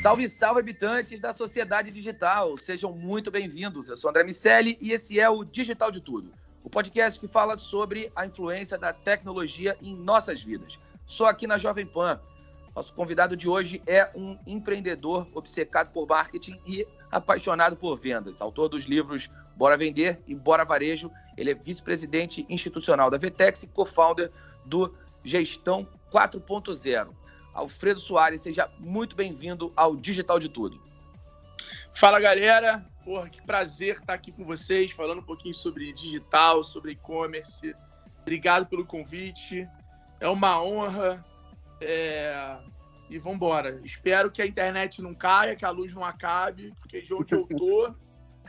Salve, salve, habitantes da sociedade digital. Sejam muito bem-vindos. Eu sou André Miceli e esse é o Digital de Tudo, o podcast que fala sobre a influência da tecnologia em nossas vidas. Só aqui na Jovem Pan. Nosso convidado de hoje é um empreendedor obcecado por marketing e apaixonado por vendas. Autor dos livros Bora Vender e Bora Varejo. Ele é vice-presidente institucional da Vetex e co-founder do Gestão 4.0. Alfredo Soares, seja muito bem-vindo ao Digital de Tudo. Fala galera, porra, que prazer estar aqui com vocês, falando um pouquinho sobre digital, sobre e-commerce. Obrigado pelo convite, é uma honra. É... E vamos embora. Espero que a internet não caia, que a luz não acabe, porque de onde eu tô.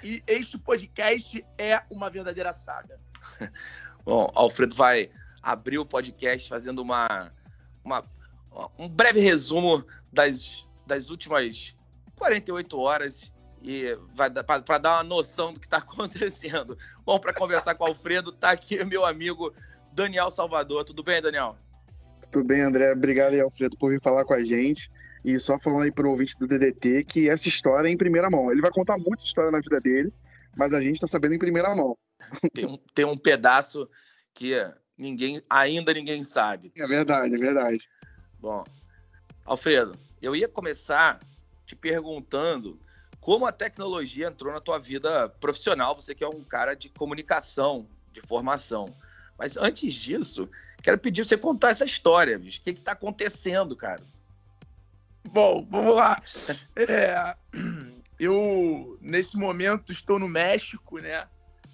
e este podcast é uma verdadeira saga. Bom, Alfredo vai abrir o podcast fazendo uma, uma um breve resumo das, das últimas 48 horas e para dar uma noção do que está acontecendo. Bom, para conversar com o Alfredo, está aqui meu amigo Daniel Salvador. Tudo bem, Daniel? Tudo bem, André. Obrigado aí, Alfredo, por vir falar com a gente. E só falando aí para o ouvinte do DDT que essa história é em primeira mão. Ele vai contar muita história na vida dele, mas a gente está sabendo em primeira mão. Tem um, tem um pedaço que ninguém ainda ninguém sabe. É verdade, é verdade. Bom, Alfredo, eu ia começar te perguntando como a tecnologia entrou na tua vida profissional. Você que é um cara de comunicação, de formação. Mas antes disso, quero pedir você contar essa história, bicho. O que está acontecendo, cara? Bom, vamos lá. É, eu, nesse momento, estou no México, né?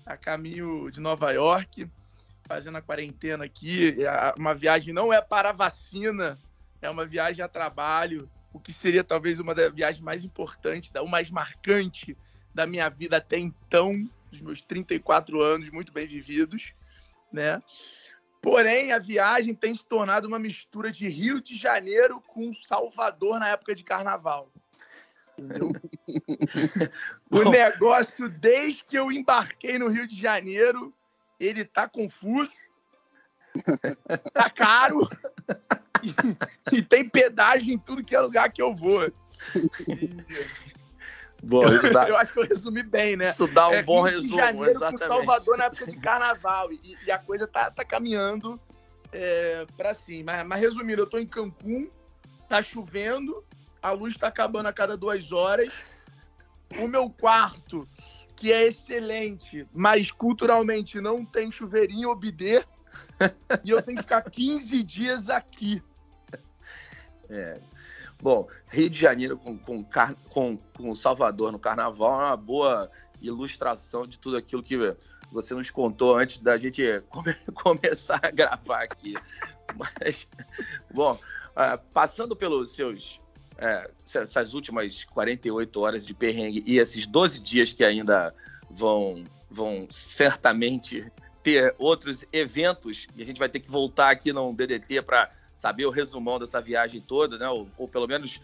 A caminho de Nova York, fazendo a quarentena aqui. Uma viagem não é para a vacina, é uma viagem a trabalho, o que seria talvez uma das viagens mais importantes, o mais marcante da minha vida até então, dos meus 34 anos muito bem vividos, né? Porém, a viagem tem se tornado uma mistura de Rio de Janeiro com Salvador na época de carnaval. o negócio, desde que eu embarquei no Rio de Janeiro, ele tá confuso, tá caro, e, tem pedágio em tudo que é lugar que eu vou. Bom, eu, dá... eu acho que eu resumi bem, né? Isso dá um é, bom resumo, de Janeiro exatamente. com Salvador na época de carnaval. E, e a coisa tá, tá caminhando é, para cima. Mas, mas, resumindo, eu tô em Cancún, tá chovendo, a luz tá acabando a cada duas horas. O meu quarto, que é excelente, mas culturalmente não tem chuveirinho ou bidê, e eu tenho que ficar 15 dias aqui. É. Bom, Rio de Janeiro com, com, com, com Salvador no carnaval é uma boa ilustração de tudo aquilo que você nos contou antes da gente come, começar a gravar aqui. Mas, bom, uh, passando pelos seus. Uh, essas últimas 48 horas de perrengue e esses 12 dias que ainda vão, vão certamente ter outros eventos e a gente vai ter que voltar aqui no DDT para saber o resumão dessa viagem toda, né? ou, ou pelo menos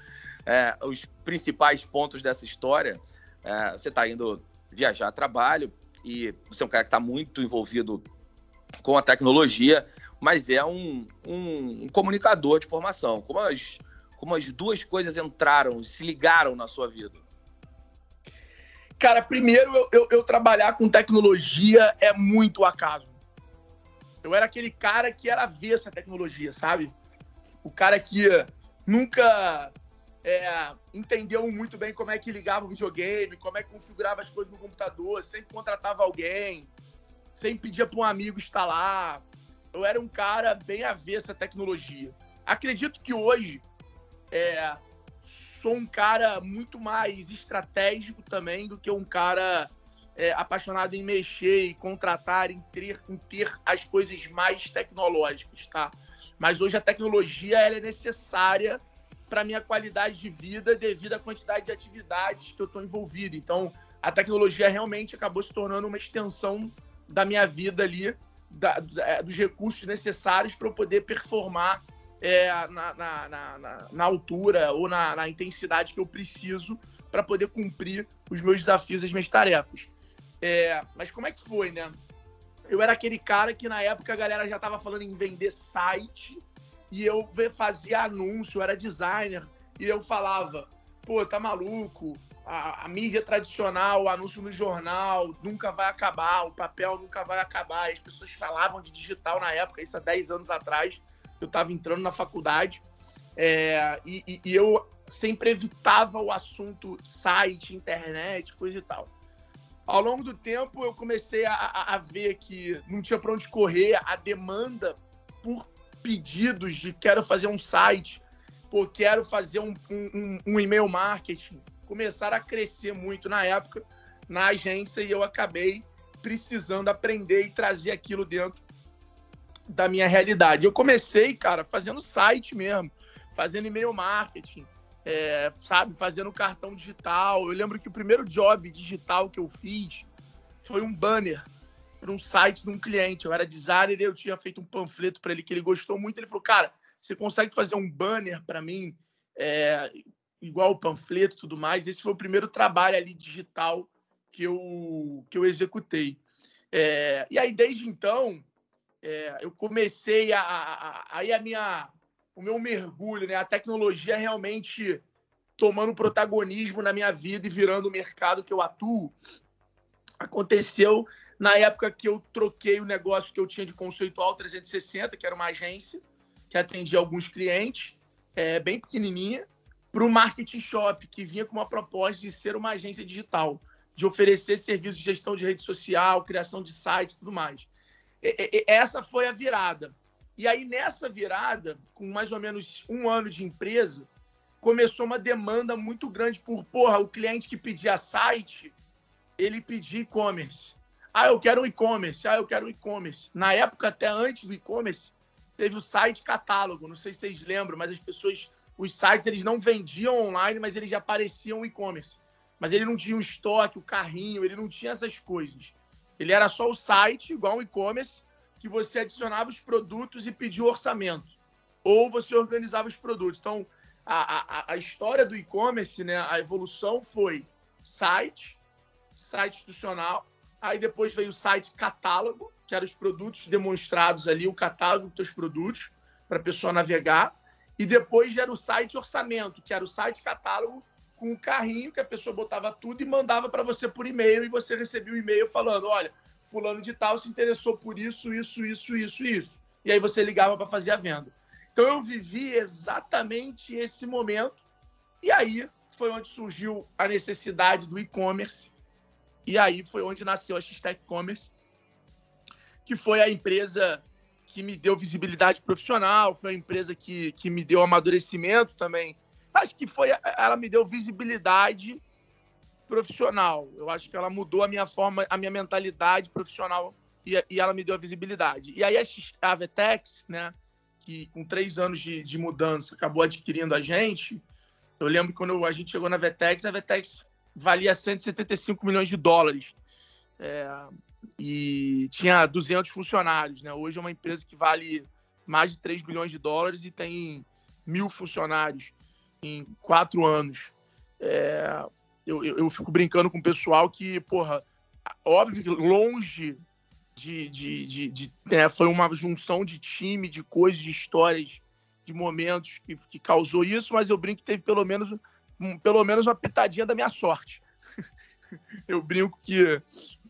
é, os principais pontos dessa história. É, você está indo viajar a trabalho e você é um cara que está muito envolvido com a tecnologia, mas é um, um, um, comunicador de formação. Como as, como as duas coisas entraram, se ligaram na sua vida? Cara, primeiro eu, eu, eu trabalhar com tecnologia é muito acaso. Eu era aquele cara que era avesso à tecnologia, sabe? O cara que nunca é, entendeu muito bem como é que ligava o videogame, como é que configurava as coisas no computador, sempre contratava alguém, sempre pedia para um amigo instalar. Eu era um cara bem avesso à tecnologia. Acredito que hoje é, sou um cara muito mais estratégico também do que um cara é, apaixonado em mexer e contratar, em ter, em ter as coisas mais tecnológicas, tá? Mas hoje a tecnologia é necessária para minha qualidade de vida devido à quantidade de atividades que eu estou envolvido. Então, a tecnologia realmente acabou se tornando uma extensão da minha vida ali, da, é, dos recursos necessários para eu poder performar é, na, na, na, na, altura ou na, intensidade que eu preciso para poder cumprir os meus desafios, as minhas tarefas. É, mas como é que foi, né? Eu era aquele cara que na época a galera já estava falando em vender site e eu fazia anúncio, eu era designer e eu falava, pô, tá maluco? A, a, mídia tradicional, o anúncio no jornal nunca vai acabar, o papel nunca vai acabar. As pessoas falavam de digital na época, isso há 10 anos atrás, eu estava entrando na faculdade. É, e, e, eu sempre evitava o assunto site, internet, coisa e tal. Ao longo do tempo, eu comecei a, a, a ver que não tinha para onde correr, a demanda por pedidos de quero fazer um site, pô, quero fazer um, um, um e-mail marketing, começaram a crescer muito na época na agência e eu acabei precisando aprender e trazer aquilo dentro da minha realidade. Eu comecei, cara, fazendo site mesmo, fazendo e-mail marketing, é, sabe, fazendo cartão digital. Eu lembro que o primeiro job digital que eu fiz foi um banner para um site de um cliente. Eu era designer e eu tinha feito um panfleto para ele que ele gostou muito. Ele falou, cara, você consegue fazer um banner para mim, é, igual o panfleto e tudo mais? Esse foi o primeiro trabalho ali digital que eu, que eu executei. É, e aí, desde então, é, eu comecei a, a, aí a minha o meu mergulho, né? A tecnologia realmente tomando protagonismo na minha vida e virando o mercado que eu atuo, aconteceu na época que eu troquei o negócio que eu tinha de conceitual 360, que era uma agência que atendia alguns clientes, é, bem pequenininha, para o marketing shop, que vinha com uma proposta de ser uma agência digital, de oferecer serviços de gestão de rede social, criação de site tudo mais. E, e, essa foi a virada. E aí, nessa virada, com mais ou menos um ano de empresa, começou uma demanda muito grande por, porra, o cliente que pedia site, ele pedia e-commerce. Ah, eu quero um e-commerce. Ah, eu quero um e-commerce. Na época, até antes do e-commerce, teve o site catálogo. Não sei se vocês lembram, mas as pessoas, os sites, eles não vendiam online, mas eles já apareciam e-commerce. Mas ele não tinha o estoque, o carrinho, ele não tinha essas coisas. Ele era só o site, igual um e-commerce, que você adicionava os produtos e pedia o orçamento. Ou você organizava os produtos. Então, a, a, a história do e-commerce, né, a evolução foi site, site institucional, aí depois veio o site catálogo, que eram os produtos demonstrados ali, o catálogo dos seus produtos, para a pessoa navegar, e depois era o site orçamento, que era o site catálogo com um carrinho que a pessoa botava tudo e mandava para você por e-mail, e você recebia o um e-mail falando, olha, fulano de tal se interessou por isso, isso, isso, isso, isso. E aí você ligava para fazer a venda. Então eu vivi exatamente esse momento. E aí foi onde surgiu a necessidade do e-commerce. E aí foi onde nasceu a X-Tech Commerce, que foi a empresa que me deu visibilidade profissional, foi a empresa que, que me deu amadurecimento também. Acho que foi, ela me deu visibilidade profissional. Eu acho que ela mudou a minha forma, a minha mentalidade profissional e, e ela me deu a visibilidade. E aí a, Vetex, né, que com três anos de, de, mudança acabou adquirindo a gente, eu lembro quando a gente chegou na Vetex, a Vetex valia 175 milhões de dólares. É, e tinha 200 funcionários. Né? Hoje é uma empresa que vale mais de 3 bilhões de dólares e tem mil funcionários em quatro anos. É, eu, eu, eu, fico brincando com o pessoal que, porra, óbvio que longe de. de, de, de né, foi uma junção de time, de coisas, de histórias de momentos que, que causou isso, mas eu brinco que teve pelo menos, um, pelo menos uma pitadinha da minha sorte. eu brinco que,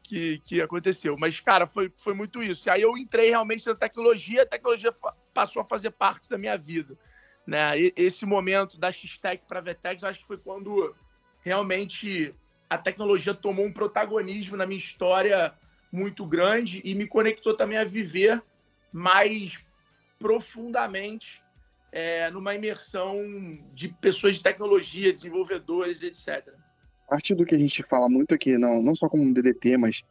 que, que, aconteceu. Mas, cara, foi, foi muito isso. E aí eu entrei realmente na tecnologia, a tecnologia passou a fazer parte da minha vida. Né? E, esse momento da X-Tech para a Vetex, acho que foi quando realmente a tecnologia tomou um protagonismo na minha história muito grande e me conectou também a viver mais profundamente é, numa imersão de pessoas de tecnologia, desenvolvedores, etc. A partir do que a gente fala muito aqui, não, não só como DDT, mas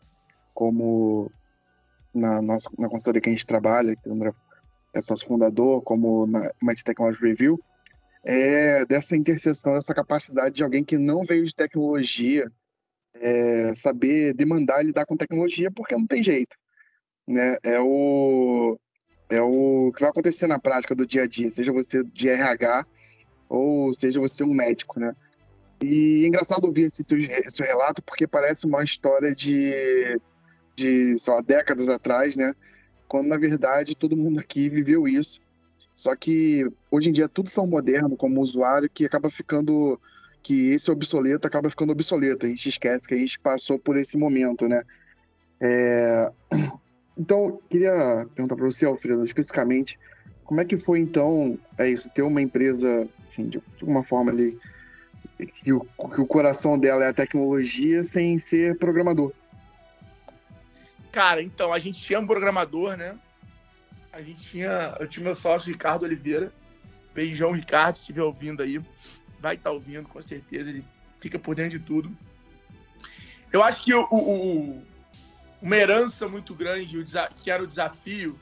como na nossa na consultoria que a gente trabalha, que o André é fundador, como na Might Technology Review, é dessa interseção, dessa capacidade de alguém que não veio de tecnologia é, saber demandar e lidar com tecnologia, porque não tem jeito. Né? É o é o que vai acontecer na prática do dia a dia, seja você de RH ou seja você um médico, né? E é engraçado ouvir esse seu, esse relato, porque parece uma história de, de sei lá, décadas atrás, né? Quando, na verdade, todo mundo aqui viveu isso. Só que, hoje em dia, é tudo tão moderno como usuário que acaba ficando... que esse obsoleto acaba ficando obsoleto. A gente esquece que a gente passou por esse momento, né? É... Então, queria perguntar para você, Alfredo, especificamente, como é que foi então, é isso, ter uma empresa, enfim, de, alguma forma ali, que o, que o coração dela é a tecnologia sem ser programador? Cara, então, a gente tinha um programador, né? A gente tinha, eu tinha meu sócio Ricardo Oliveira. Beijão, Ricardo, se estiver ouvindo aí. Vai estar tá ouvindo, com certeza, ele fica por dentro de tudo. Eu acho que o, o, uma herança muito grande, que era o desafio,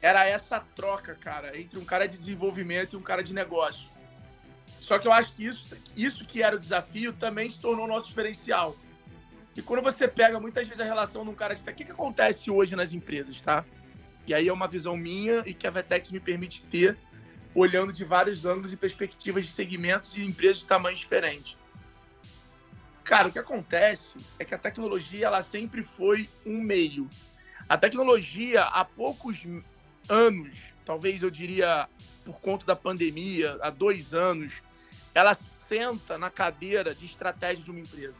era essa troca, cara, entre um cara de desenvolvimento e um cara de negócio. Só que eu acho que isso, isso que era o desafio também se tornou nosso diferencial. E quando você pega muitas vezes a relação de um cara de. O que, que acontece hoje nas empresas, tá? E aí é uma visão minha e que a Vetex me permite ter, olhando de vários ângulos e perspectivas de segmentos e empresas de tamanhos diferentes. Cara, o que acontece é que a tecnologia ela sempre foi um meio. A tecnologia, há poucos anos, talvez eu diria por conta da pandemia, há dois anos, ela senta na cadeira de estratégia de uma empresa.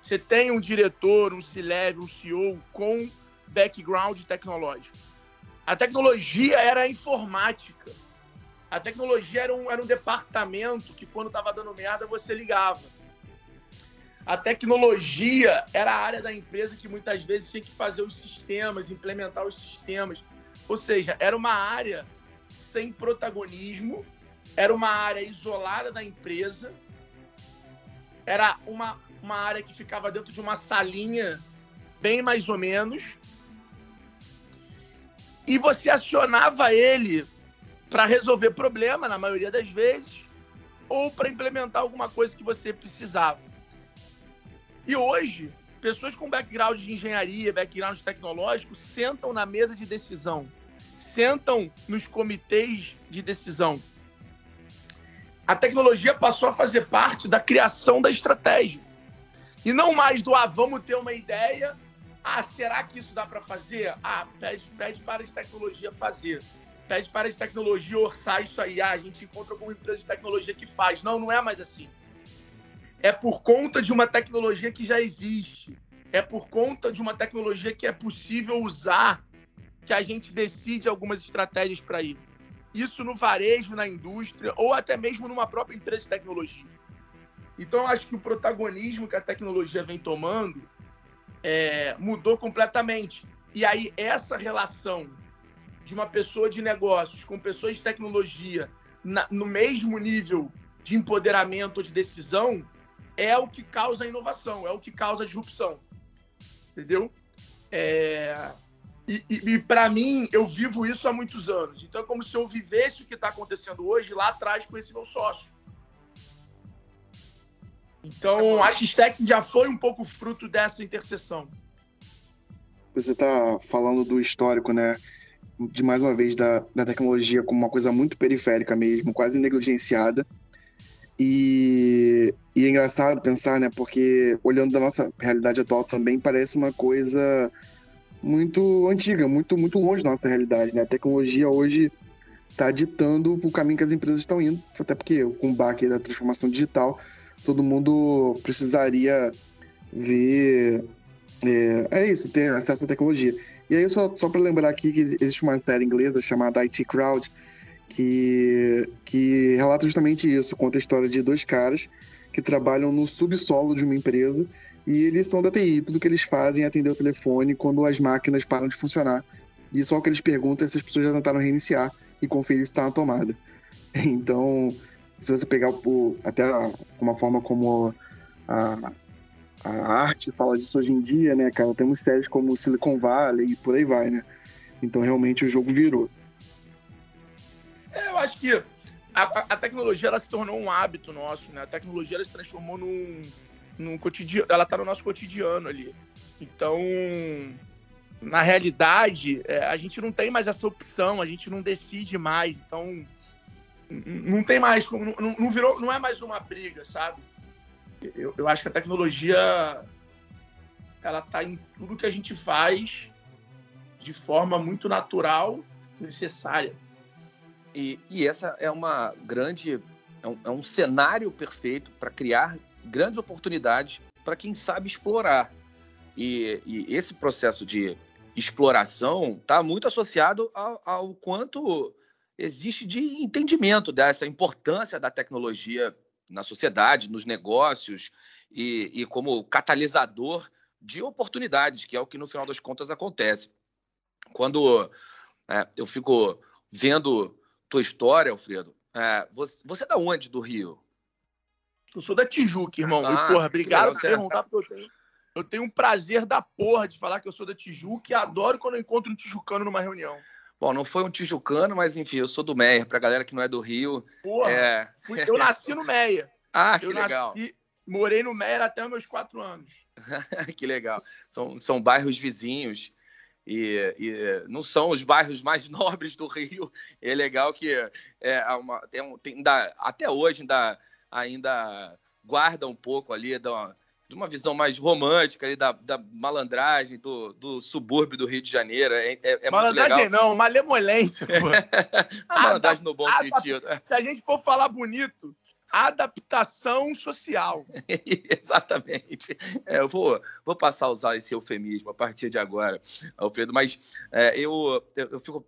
Você tem um diretor, um C-Level, um CEO com background tecnológico. A tecnologia era a informática. A tecnologia era um, era um departamento que, quando estava dando merda, você ligava a tecnologia era a área da empresa que muitas vezes tinha que fazer os sistemas, implementar os sistemas. Ou seja, era uma área sem protagonismo, era uma área isolada da empresa, era uma, uma área que ficava dentro de uma salinha, bem mais ou menos, e você acionava ele para resolver problema, na maioria das vezes, ou para implementar alguma coisa que você precisava. E hoje, pessoas com background de engenharia, background tecnológico, sentam na mesa de decisão, sentam nos comitês de decisão. A tecnologia passou a fazer parte da criação da estratégia. E não mais do, ah, vamos ter uma ideia, ah, será que isso dá para fazer? Ah, pede, pede para de tecnologia fazer. Pede para de tecnologia orçar isso aí. Ah, a gente encontra alguma empresa de tecnologia que faz. Não, não é mais assim é por conta de uma tecnologia que já existe, é por conta de uma tecnologia que é possível usar que a gente decide algumas estratégias para ir. Isso no varejo, na indústria ou até mesmo numa própria empresa de tecnologia. Então, eu acho que o protagonismo que a tecnologia vem tomando é, mudou completamente. E aí, essa relação de uma pessoa de negócios com pessoas de tecnologia na, no mesmo nível de empoderamento ou de decisão é o que causa a inovação, é o que causa a disrupção. Entendeu? É... E, e, e para mim, eu vivo isso há muitos anos. Então é como se eu vivesse o que está acontecendo hoje lá atrás com esse meu sócio. Então, a X-Tech já foi um pouco fruto dessa interseção. Você está falando do histórico, né? De mais uma vez, da, da tecnologia como uma coisa muito periférica mesmo, quase negligenciada. E, e é engraçado pensar, né? Porque olhando da nossa realidade atual também parece uma coisa muito antiga, muito muito longe da nossa realidade, né? A tecnologia hoje está ditando o caminho que as empresas estão indo, até porque com o baque da transformação digital, todo mundo precisaria ver. É, é isso, ter acesso à tecnologia. E aí, só, só para lembrar aqui que existe uma série inglesa chamada IT Crowd, que, que relata justamente isso, conta a história de dois caras que trabalham no subsolo de uma empresa e eles são da TI. Tudo que eles fazem é atender o telefone quando as máquinas param de funcionar. E só o que eles perguntam é se as pessoas já tentaram reiniciar e conferir se está na tomada. Então, se você pegar o, até uma forma como a, a arte fala disso hoje em dia, né, cara? Temos séries como Silicon Valley e por aí vai, né? Então, realmente, o jogo virou. É, eu acho que a, a, tecnologia ela se tornou um hábito nosso, né? A tecnologia ela se transformou num, num cotidiano, ela está no nosso cotidiano ali. Então, na realidade, é, a gente não tem mais essa opção, a gente não decide mais. Então, não tem mais, não, não virou, não é mais uma briga, sabe? Eu, eu acho que a tecnologia ela está em tudo que a gente faz de forma muito natural, necessária. E, e essa é uma grande. É um, é um cenário perfeito para criar grandes oportunidades para quem sabe explorar. E, e, esse processo de exploração está muito associado ao, ao, quanto existe de entendimento dessa importância da tecnologia na sociedade, nos negócios e, e como catalisador de oportunidades, que é o que no final das contas acontece. Quando é, eu fico vendo tua história, Alfredo. É, você, você é da onde do Rio? Eu sou da Tijuca, irmão. Ah, e, porra, obrigado por perguntar, porque eu tenho, eu tenho um prazer da porra de falar que eu sou da Tijuca e adoro quando eu encontro um tijucano numa reunião. Bom, não foi um tijucano, mas enfim, eu sou do Meia. Pra galera que não é do Rio. Porra, é... fui, eu nasci no Meia. ah, que eu legal. Nasci, morei no Meia até meus quatro anos. que legal. São, são bairros vizinhos e, e, não são os bairros mais nobres do Rio. É legal que é uma, tem, tem, ainda, até hoje ainda, ainda guarda um pouco ali da, de uma visão mais romântica ali da, da malandragem do, do, subúrbio do Rio de Janeiro. É, é, é malandragem não, malemolência. Pô. a malandragem no bom sentido. Se a gente for falar bonito, adaptação social. Exatamente. É, eu vou, vou passar a usar esse eufemismo a partir de agora, Alfredo, mas é, eu, eu fico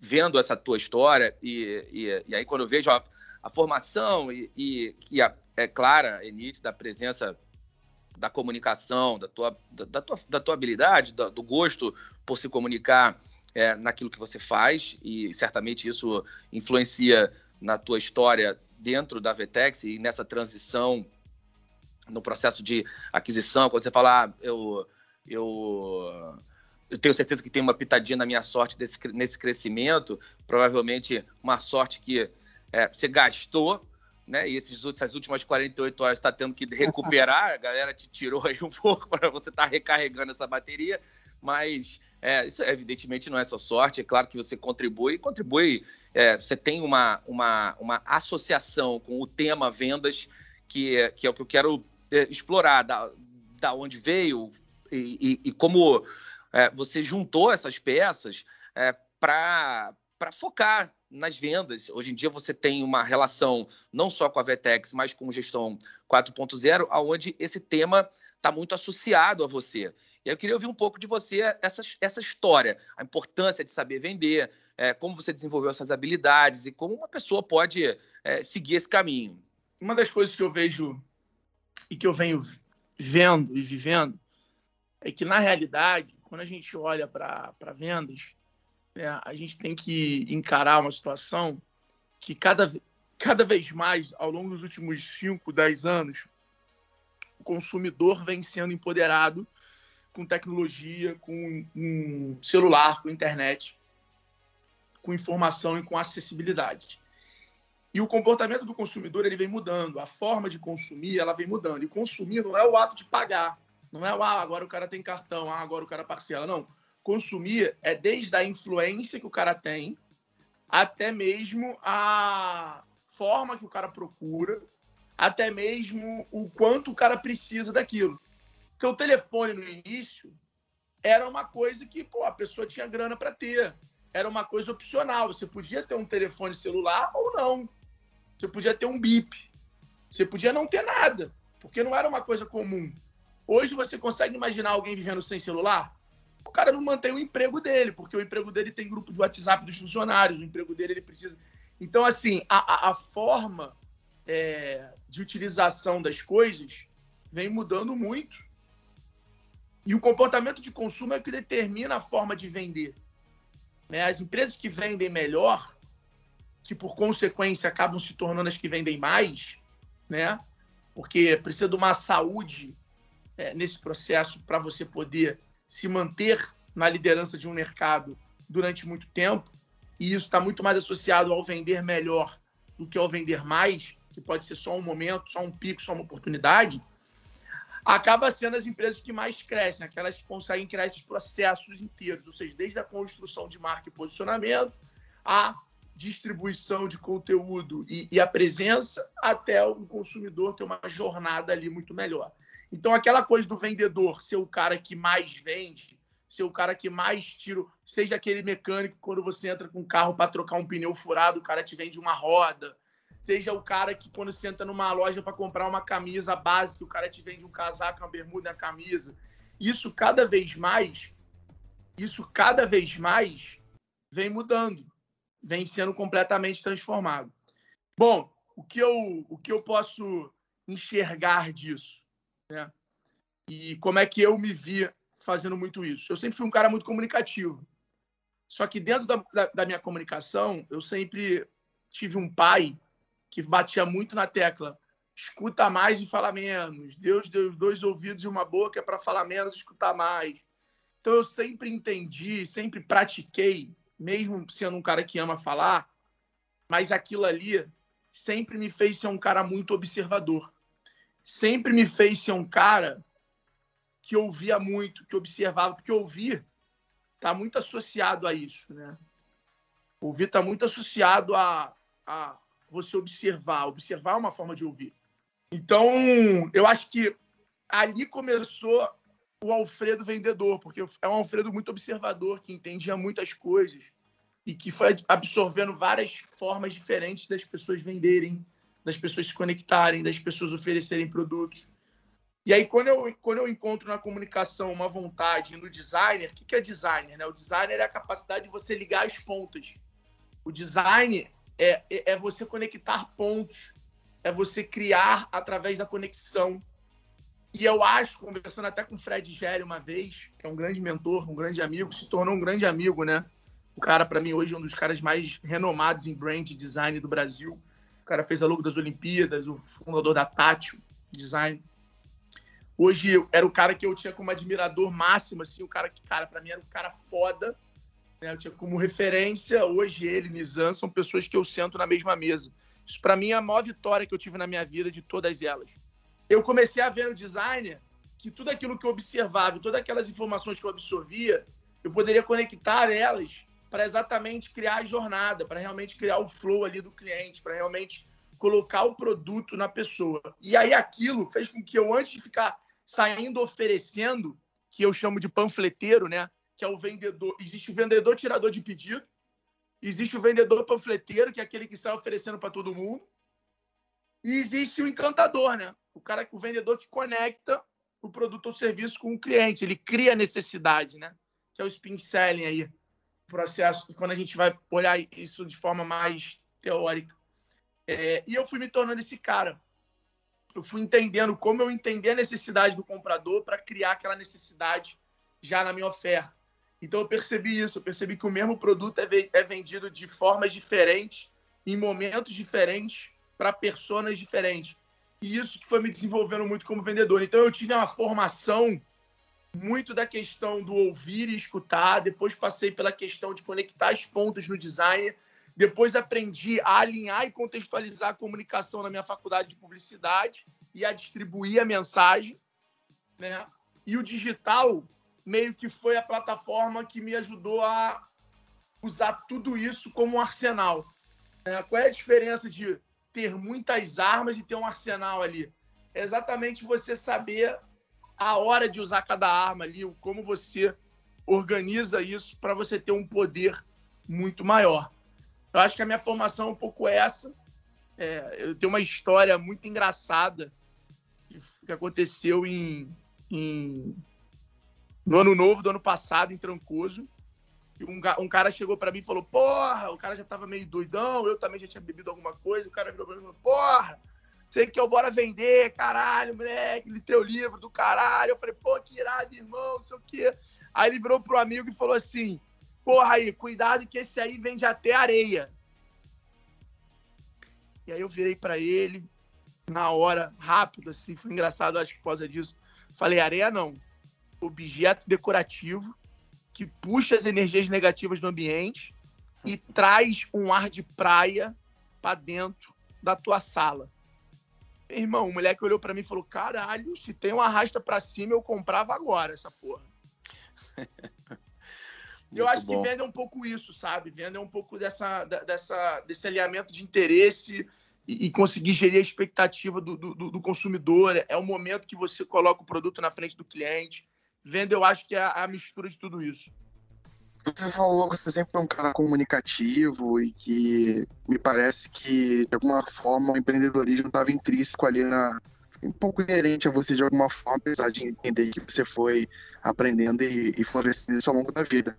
vendo essa tua história e, e, e aí quando eu vejo a, a formação e, e que é clara, é nítida a presença da comunicação, da tua, da, da tua, da tua habilidade, do, gosto por se comunicar é, naquilo que você faz e certamente isso influencia na tua história dentro da Vetex e nessa transição no processo de aquisição, quando você fala, ah, eu, eu, eu tenho certeza que tem uma pitadinha na minha sorte desse, nesse crescimento, provavelmente uma sorte que é, você gastou, né? E esses, essas últimas 48 horas está tendo que recuperar, a galera te tirou aí um pouco para você estar tá recarregando essa bateria, mas é, isso evidentemente não é só sorte, é claro que você contribui, contribui, é, você tem uma, uma, uma associação com o tema vendas, que é, que é o que eu quero é, explorar, da, da onde veio e, e, e como é, você juntou essas peças é, para focar nas vendas. Hoje em dia você tem uma relação não só com a Vetex, mas com gestão 4.0, aonde esse tema está muito associado a você. E eu queria ouvir um pouco de você essa, essa história, a importância de saber vender, é, como você desenvolveu essas habilidades e como uma pessoa pode é, seguir esse caminho. Uma das coisas que eu vejo e que eu venho vendo e vivendo é que, na realidade, quando a gente olha para vendas, né, a gente tem que encarar uma situação que cada, cada vez mais, ao longo dos últimos 5, 10 anos, o consumidor vem sendo empoderado com tecnologia, com um celular, com internet, com informação e com acessibilidade. E o comportamento do consumidor ele vem mudando, a forma de consumir ela vem mudando. E consumir não é o ato de pagar, não é ah, agora o cara tem cartão, ah, agora o cara parcela, não. Consumir é desde a influência que o cara tem até mesmo a forma que o cara procura, até mesmo o quanto o cara precisa daquilo. Porque o telefone no início era uma coisa que pô, a pessoa tinha grana para ter. era uma coisa opcional. Você podia ter um telefone celular ou não. Você podia ter um bip. Você podia não ter nada, porque não era uma coisa comum. Hoje você consegue imaginar alguém vivendo sem celular? O cara não mantém o emprego dele, porque o emprego dele tem grupo de WhatsApp dos funcionários, o emprego dele ele precisa. Então, assim, a, a, forma é, de utilização das coisas vem mudando muito. E o comportamento de consumo é o que determina a forma de vender. Né? As empresas que vendem melhor, que por consequência acabam se tornando as que vendem mais, né? porque precisa de uma saúde é, nesse processo para você poder se manter na liderança de um mercado durante muito tempo, e isso está muito mais associado ao vender melhor do que ao vender mais, que pode ser só um momento, só um pico, só uma oportunidade, acaba sendo as empresas que mais crescem, aquelas que conseguem criar esses processos inteiros, ou seja, desde a construção de marca e posicionamento, a distribuição de conteúdo e, e, a presença, até o consumidor ter uma jornada ali muito melhor. Então, aquela coisa do vendedor ser o cara que mais vende, ser o cara que mais tira, seja aquele mecânico quando você entra com um carro para trocar um pneu furado, o cara te vende uma roda, seja o cara que quando você entra numa loja para comprar uma camisa básica, o cara te vende um casaco, uma bermuda, uma camisa. Isso cada vez mais, isso cada vez mais vem mudando, vem sendo completamente transformado. Bom, o que eu, o que eu posso enxergar disso, né? E como é que eu me vi fazendo muito isso? Eu sempre fui um cara muito comunicativo. Só que dentro da, da, da minha comunicação, eu sempre tive um pai que batia muito na tecla. Escuta mais e fala menos. Deus deu dois ouvidos e uma boca para falar menos e escutar mais. Então eu sempre entendi, sempre pratiquei, mesmo sendo um cara que ama falar, mas aquilo ali sempre me fez ser um cara muito observador. Sempre me fez ser um cara que ouvia muito, que observava, porque ouvir está muito associado a isso, né? Ouvir está muito associado a, a você observar. Observar é uma forma de ouvir. Então, eu acho que ali começou o Alfredo vendedor, porque é um Alfredo muito observador, que entendia muitas coisas e que foi absorvendo várias formas diferentes das pessoas venderem, das pessoas se conectarem, das pessoas oferecerem produtos. E aí, quando eu, quando eu encontro na comunicação uma vontade no designer, o que é designer? Né? O designer é a capacidade de você ligar as pontas. O design é, é, é você conectar pontos, é você criar através da conexão. E eu acho, conversando até com o Fred Gério uma vez, que é um grande mentor, um grande amigo, se tornou um grande amigo, né? O cara, para mim, hoje é um dos caras mais renomados em brand design do Brasil. Cara fez a logo das Olimpíadas, o fundador da Tátil Design. Hoje era o cara que eu tinha como admirador máximo, assim, o cara que, cara, para mim era um cara foda né? Eu tinha como referência, hoje ele, Nizam, são pessoas que eu sento na mesma mesa. Isso para mim é a maior vitória que eu tive na minha vida de todas elas. Eu comecei a ver no designer que tudo aquilo que eu observava, todas aquelas informações que eu absorvia, eu poderia conectar elas para exatamente criar a jornada, para realmente criar o flow ali do cliente, para realmente colocar o produto na pessoa. E aí aquilo fez com que eu, antes de ficar saindo oferecendo, que eu chamo de panfleteiro, né? que é o vendedor. Existe o vendedor tirador de pedido, existe o vendedor panfleteiro, que é aquele que sai oferecendo para todo mundo, e existe o encantador, né? O cara, o vendedor que conecta o produto ou serviço com o cliente, ele cria necessidade, né? Que é o spin selling aí, processo quando a gente vai olhar isso de forma mais teórica. É, e eu fui me tornando esse cara. Eu fui entendendo como eu entender a necessidade do comprador para criar aquela necessidade já na minha oferta. Então eu percebi isso, eu percebi que o mesmo produto é, é vendido de formas diferentes, em momentos diferentes, para personas diferentes. E isso que foi me desenvolvendo muito como vendedor. Então eu tive uma formação muito da questão do ouvir e escutar, depois passei pela questão de conectar os pontos no design, depois aprendi a alinhar e contextualizar a comunicação na minha faculdade de publicidade e a distribuir a mensagem, né? E o digital meio que foi a plataforma que me ajudou a usar tudo isso como um arsenal. É, qual é a diferença de ter muitas armas e ter um arsenal ali? É exatamente você saber a hora de usar cada arma ali, como você organiza isso para você ter um poder muito maior. Eu acho que a minha formação é um pouco essa. É, eu tenho uma história muito engraçada que aconteceu em, em, no ano novo do ano passado, em Trancoso. Um, um cara chegou para mim e falou: Porra, o cara já tava meio doidão, eu também já tinha bebido alguma coisa. O cara virou pra mim e falou: Porra, sei que eu bora vender, caralho, moleque, ele teu livro do caralho. Eu falei: Pô, que irado, irmão, não sei o quê. Aí ele virou pro amigo e falou assim: Porra aí, cuidado que esse aí vende até areia. E aí eu virei para ele, na hora, rápido, assim, foi engraçado, acho que por causa disso. Falei, areia não. Objeto decorativo que puxa as energias negativas do ambiente e traz um ar de praia para dentro da tua sala. Irmão, o moleque olhou para mim e falou: caralho, se tem um arrasta para cima, eu comprava agora essa porra. eu acho bom. que vende um pouco isso, sabe? Vende um pouco dessa, dessa, desse alinhamento de interesse e, e conseguir gerir a expectativa do, do, do, consumidor. É o momento que você coloca o produto na frente do cliente. Venda, eu acho que é a mistura de tudo isso. Você falou você sempre é um cara comunicativo e que me parece que, de alguma forma, o empreendedorismo estava intrínseco ali na. um pouco inerente a você de alguma forma, apesar de entender que você foi aprendendo e, e florescendo isso ao longo da vida.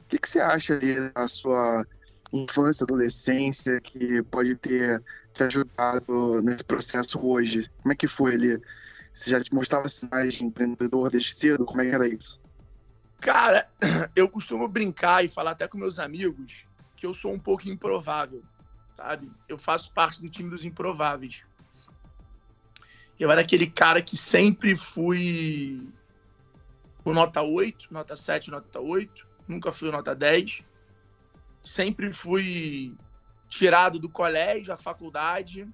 O que, que você acha ali da sua infância, adolescência, que pode ter te ajudado nesse processo hoje? Como é que foi ali? Você já te mostrava sinais de empreendedor desde cedo? Como é que era isso? Cara, eu costumo brincar e falar até com meus amigos que eu sou um pouco improvável, sabe? Eu faço parte do time dos improváveis. Eu era aquele cara que sempre fui o nota 8, nota 7, nota 8, nunca fui nota 10. Sempre fui tirado do colégio, a faculdade.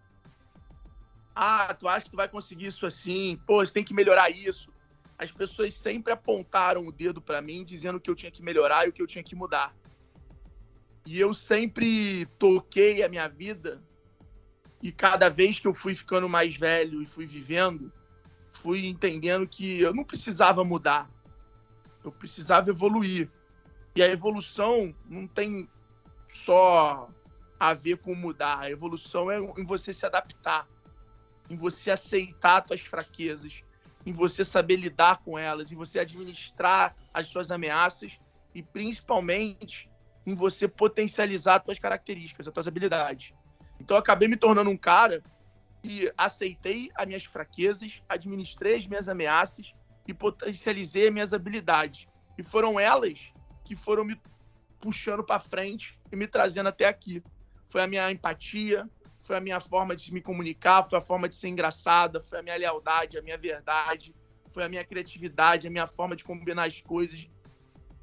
Ah, tu acha que tu vai conseguir isso assim? Pô, você tem que melhorar isso. As pessoas sempre apontaram o dedo para mim, dizendo que eu tinha que melhorar e o que eu tinha que mudar. E eu sempre toquei a minha vida e cada vez que eu fui ficando mais velho e fui vivendo, fui entendendo que eu não precisava mudar. Eu precisava evoluir. E a evolução não tem só a ver com mudar. A evolução é em você se adaptar, em você aceitar suas fraquezas, em você saber lidar com elas, em você administrar as suas ameaças e principalmente em você potencializar as suas características, as suas habilidades. Então eu acabei me tornando um cara que aceitei as minhas fraquezas, administrei as minhas ameaças e potencializei as minhas habilidades. E foram elas que foram me puxando para frente e me trazendo até aqui. Foi a minha empatia, foi a minha forma de me comunicar, foi a forma de ser engraçada, foi a minha lealdade, a minha verdade, foi a minha criatividade, a minha forma de combinar as coisas.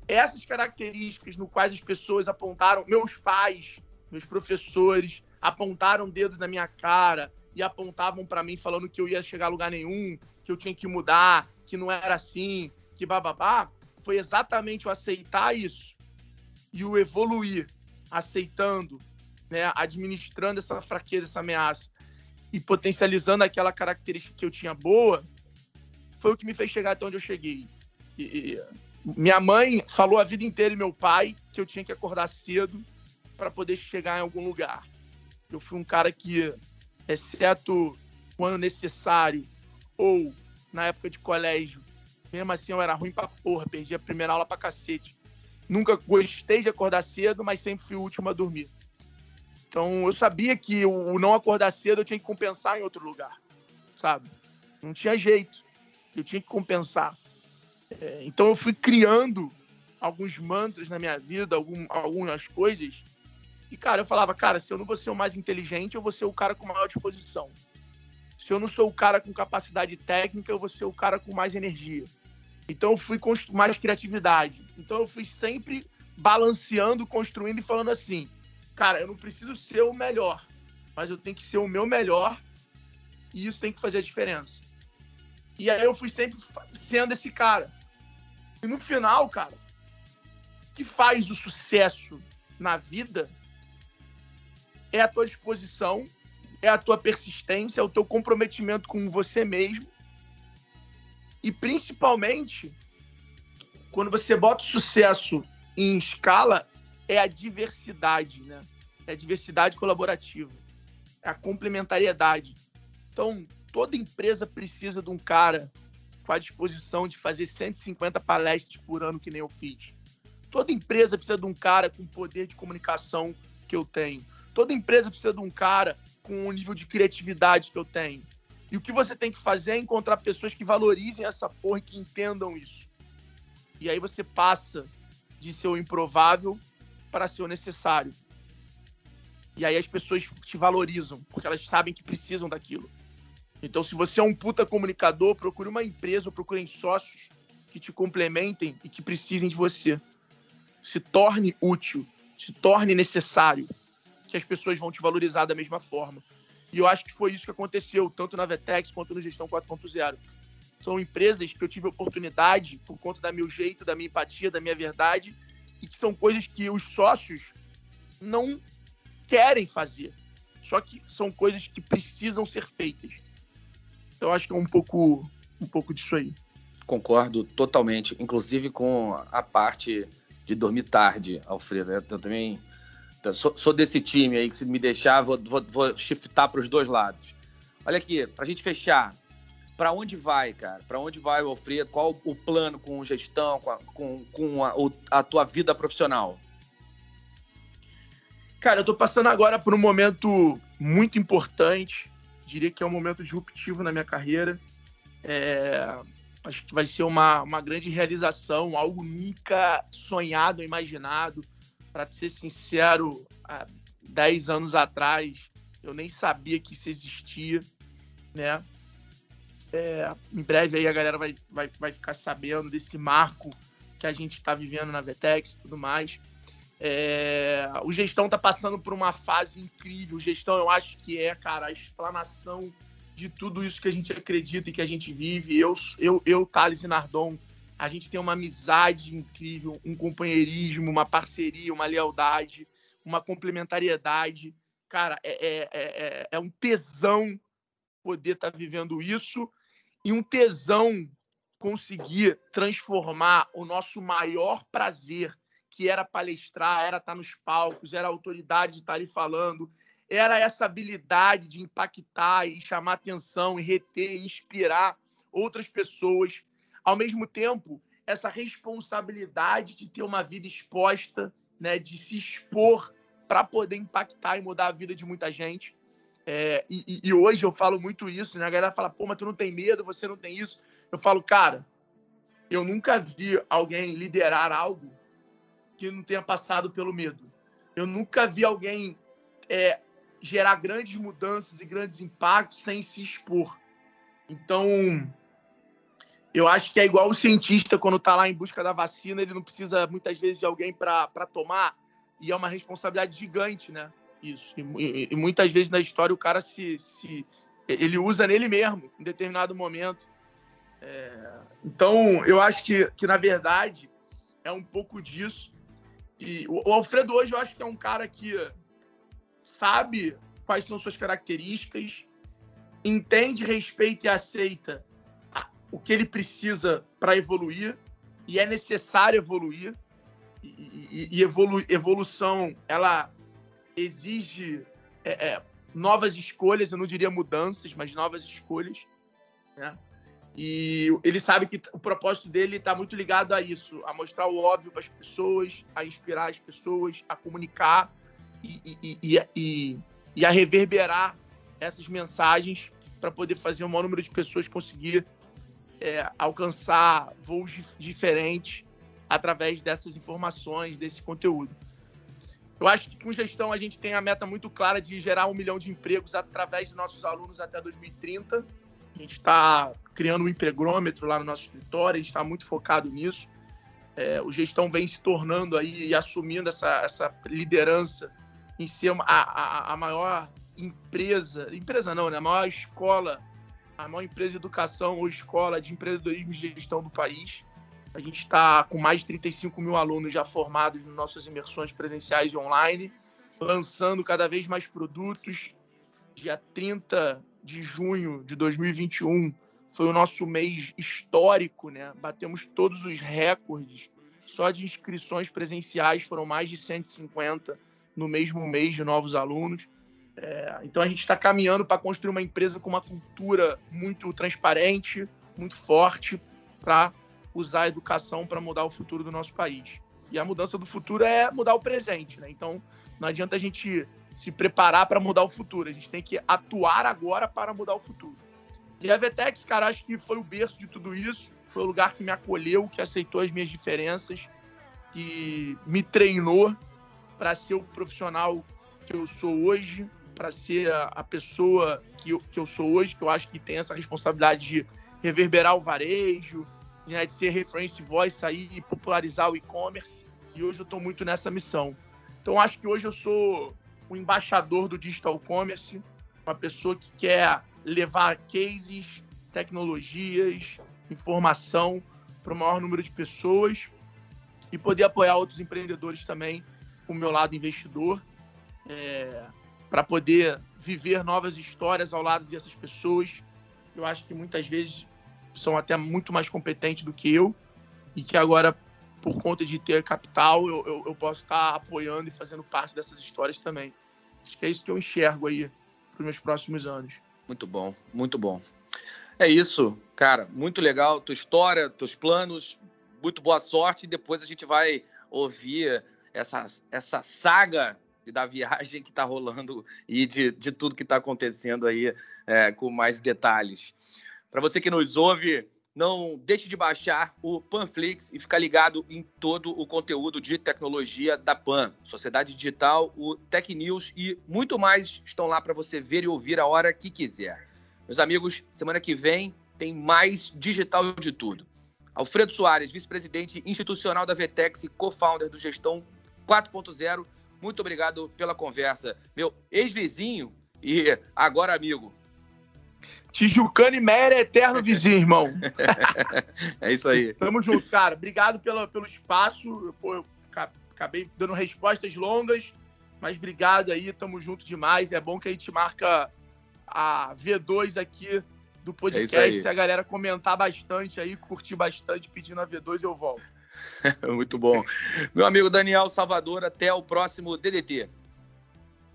Essas características no quais as pessoas apontaram, meus pais, meus professores, apontaram dedos na minha cara e apontavam para mim falando que eu ia chegar a lugar nenhum, que eu tinha que mudar, que não era assim, que bababá, foi exatamente o aceitar isso e o evoluir, aceitando, né, administrando essa fraqueza, essa ameaça e potencializando aquela característica que eu tinha boa, foi o que me fez chegar até onde eu cheguei. E, minha mãe falou a vida inteira e meu pai que eu tinha que acordar cedo para poder chegar em algum lugar. Eu fui um cara que, exceto quando necessário ou na época de colégio, mesmo assim eu era ruim pra porra, perdi a primeira aula pra cacete. Nunca gostei de acordar cedo, mas sempre fui o último a dormir. Então eu sabia que o não acordar cedo eu tinha que compensar em outro lugar, sabe? Não tinha jeito. Eu tinha que compensar. É, então eu fui criando alguns mantras na minha vida, algum, algumas coisas. E, cara, eu falava, cara, se eu não vou ser o mais inteligente, eu vou ser o cara com maior disposição. Se eu não sou o cara com capacidade técnica, eu vou ser o cara com mais energia. Então eu fui com mais criatividade. Então eu fui sempre balanceando, construindo e falando assim: cara, eu não preciso ser o melhor, mas eu tenho que ser o meu melhor e isso tem que fazer a diferença. E aí eu fui sempre sendo esse cara. E no final, cara, que faz o sucesso na vida é a tua disposição, é a tua persistência, é o teu comprometimento com você mesmo. E principalmente, quando você bota o sucesso em escala, é a diversidade, né? É a diversidade colaborativa, é a complementariedade. Então, toda empresa precisa de um cara com a disposição de fazer 150 palestras por ano, que nem eu fiz. Toda empresa precisa de um cara com o poder de comunicação que eu tenho. Toda empresa precisa de um cara com o nível de criatividade que eu tenho. E o que você tem que fazer é encontrar pessoas que valorizem essa porra e que entendam isso. E aí você passa de ser o improvável para ser o necessário. E aí as pessoas te valorizam, porque elas sabem que precisam daquilo. Então, se você é um puta comunicador, procure uma empresa ou procurem sócios que te complementem e que precisem de você. Se torne útil, se torne necessário, que as pessoas vão te valorizar da mesma forma. E eu acho que foi isso que aconteceu, tanto na Vetex quanto no Gestão 4.0. São empresas que eu tive oportunidade, por conta do meu jeito, da minha empatia, da minha verdade, e que são coisas que os sócios não querem fazer. Só que são coisas que precisam ser feitas. Então acho que é um pouco, um pouco disso aí. Concordo totalmente, inclusive com a parte de dormir tarde, Alfredo. Eu também sou, sou desse time aí que se me deixar, vou, vou, vou shiftar para os dois lados. Olha aqui, para a gente fechar, para onde vai, cara? Para onde vai o Alfredo? Qual o plano com gestão, com a, com, com a, a tua vida profissional? Cara, eu estou passando agora por um momento muito importante. Diria que é um momento disruptivo na minha carreira. É, acho que vai ser uma, uma grande realização, algo nunca sonhado, imaginado. Para ser sincero, há 10 anos atrás eu nem sabia que isso existia, né? É, em breve aí a galera vai, vai, vai ficar sabendo desse marco que a gente está vivendo na Vetex e tudo mais. É, o Gestão está passando por uma fase incrível. O Gestão, eu acho que é, cara, a explanação de tudo isso que a gente acredita e que a gente vive. Eu, eu, eu Thales e Nardon, a gente tem uma amizade incrível, um companheirismo, uma parceria, uma lealdade, uma complementariedade. Cara, é, é, é, é um tesão poder estar tá vivendo isso e um tesão conseguir transformar o nosso maior prazer, que era palestrar, era estar nos palcos, era a autoridade de estar ali falando, era essa habilidade de impactar e chamar atenção, e reter, e inspirar outras pessoas. Ao mesmo tempo, essa responsabilidade de ter uma vida exposta, né, de se expor para poder impactar e mudar a vida de muita gente. É, e, e, hoje eu falo muito isso, né? A galera fala, pô, mas tu não tem medo, você não tem isso. Eu falo, cara, eu nunca vi alguém liderar algo que não tenha passado pelo medo. Eu nunca vi alguém é, gerar grandes mudanças e grandes impactos sem se expor. Então, eu acho que é igual o cientista quando está lá em busca da vacina, ele não precisa muitas vezes de alguém para tomar, e é uma responsabilidade gigante, né? Isso. E, e, e, muitas vezes na história o cara se, se ele usa nele mesmo em determinado momento. É, então eu acho que, que na verdade é um pouco disso. E o, o Alfredo hoje eu acho que é um cara que sabe quais são suas características, entende, respeita e aceita o que ele precisa para evoluir e é necessário evoluir e, e, e evolu evolução ela exige é, é, novas escolhas, eu não diria mudanças, mas novas escolhas. Né? E ele sabe que o propósito dele está muito ligado a isso, a mostrar o óbvio para as pessoas, a inspirar as pessoas, a comunicar e, e, e, e, a reverberar essas mensagens para poder fazer o maior número de pessoas conseguir é, alcançar voos diferentes através dessas informações, desse conteúdo. Eu acho que com gestão a gente tem a meta muito clara de gerar um milhão de empregos através de nossos alunos até 2030. A gente está criando um empregrômetro lá no nosso escritório, a gente está muito focado nisso. É, o gestão vem se tornando aí e assumindo essa, essa liderança em ser a, a, a maior empresa, empresa não, né? A maior escola, a maior empresa de educação ou escola de empreendedorismo e gestão do país. A gente está com mais de 35 mil alunos já formados nas nossas imersões presenciais e online, lançando cada vez mais produtos. Dia 30 de junho de 2021 foi o nosso mês histórico, né? Batemos todos os recordes só de inscrições presenciais foram mais de 150 no mesmo mês de novos alunos. É, então a gente está caminhando para construir uma empresa com uma cultura muito transparente, muito forte, para usar a educação para mudar o futuro do nosso país. E a mudança do futuro é mudar o presente, né? Então não adianta a gente se preparar para mudar o futuro, a gente tem que atuar agora para mudar o futuro. E a Vetex, cara, acho que foi o berço de tudo isso, foi o lugar que me acolheu, que aceitou as minhas diferenças, que me treinou para ser o profissional que eu sou hoje, para ser a, pessoa que eu, que eu sou hoje, que eu acho que tem essa responsabilidade de reverberar o varejo, né, de ser reference voice aí e popularizar o e-commerce. E hoje eu estou muito nessa missão. Então acho que hoje eu sou o embaixador do digital commerce, uma pessoa que quer levar cases, tecnologias, informação para o maior número de pessoas e poder apoiar outros empreendedores também com o meu lado investidor, é, para poder viver novas histórias ao lado dessas pessoas. Eu acho que muitas vezes são até muito mais competentes do que eu e que agora, por conta de ter capital, eu, eu, eu posso estar apoiando e fazendo parte dessas histórias também. Acho que é isso que eu enxergo aí para os meus próximos anos. Muito bom, muito bom. É isso, cara. Muito legal. Tua história, teus planos. Muito boa sorte. Depois a gente vai ouvir essa, essa saga da viagem que está rolando e de, de tudo que está acontecendo aí é, com mais detalhes. Para você que nos ouve, não deixe de baixar o Panflix e ficar ligado em todo o conteúdo de tecnologia da Pan. Sociedade Digital, o Tech News e muito mais estão lá para você ver e ouvir a hora que quiser. Meus amigos, semana que vem tem mais digital de tudo. Alfredo Soares, vice-presidente institucional da Vetex e co-founder do Gestão 4.0. Muito obrigado pela conversa. Meu ex-vizinho e agora amigo. Tijucano e Meyer é eterno vizinho, irmão. é isso aí. Tamo junto, cara. Obrigado pelo, pelo espaço. Pô, eu acabei dando respostas longas, mas obrigado aí. Tamo junto demais. É bom que a gente marca a V2 aqui do podcast. É Se a galera comentar bastante aí, curtir bastante, pedindo a V2, eu volto. Muito bom. Meu amigo Daniel Salvador, até o próximo DDT.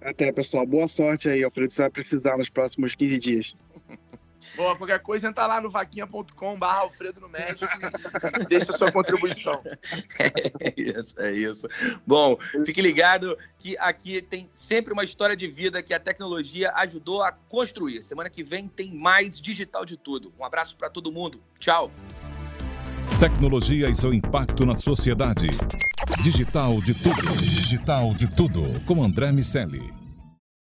Até, pessoal. Boa sorte aí, Alfredo. Você vai precisar nos próximos 15 dias. Boa, qualquer coisa entra lá no vaquinha.com barra Alfredo no Médico e deixa a sua contribuição. É isso, é isso. Bom, fique ligado que aqui tem sempre uma história de vida que a tecnologia ajudou a construir. Semana que vem tem mais digital de tudo. Um abraço para todo mundo. Tchau. Tecnologia e seu impacto na sociedade. Digital de tudo. Digital de tudo. Com André Miceli.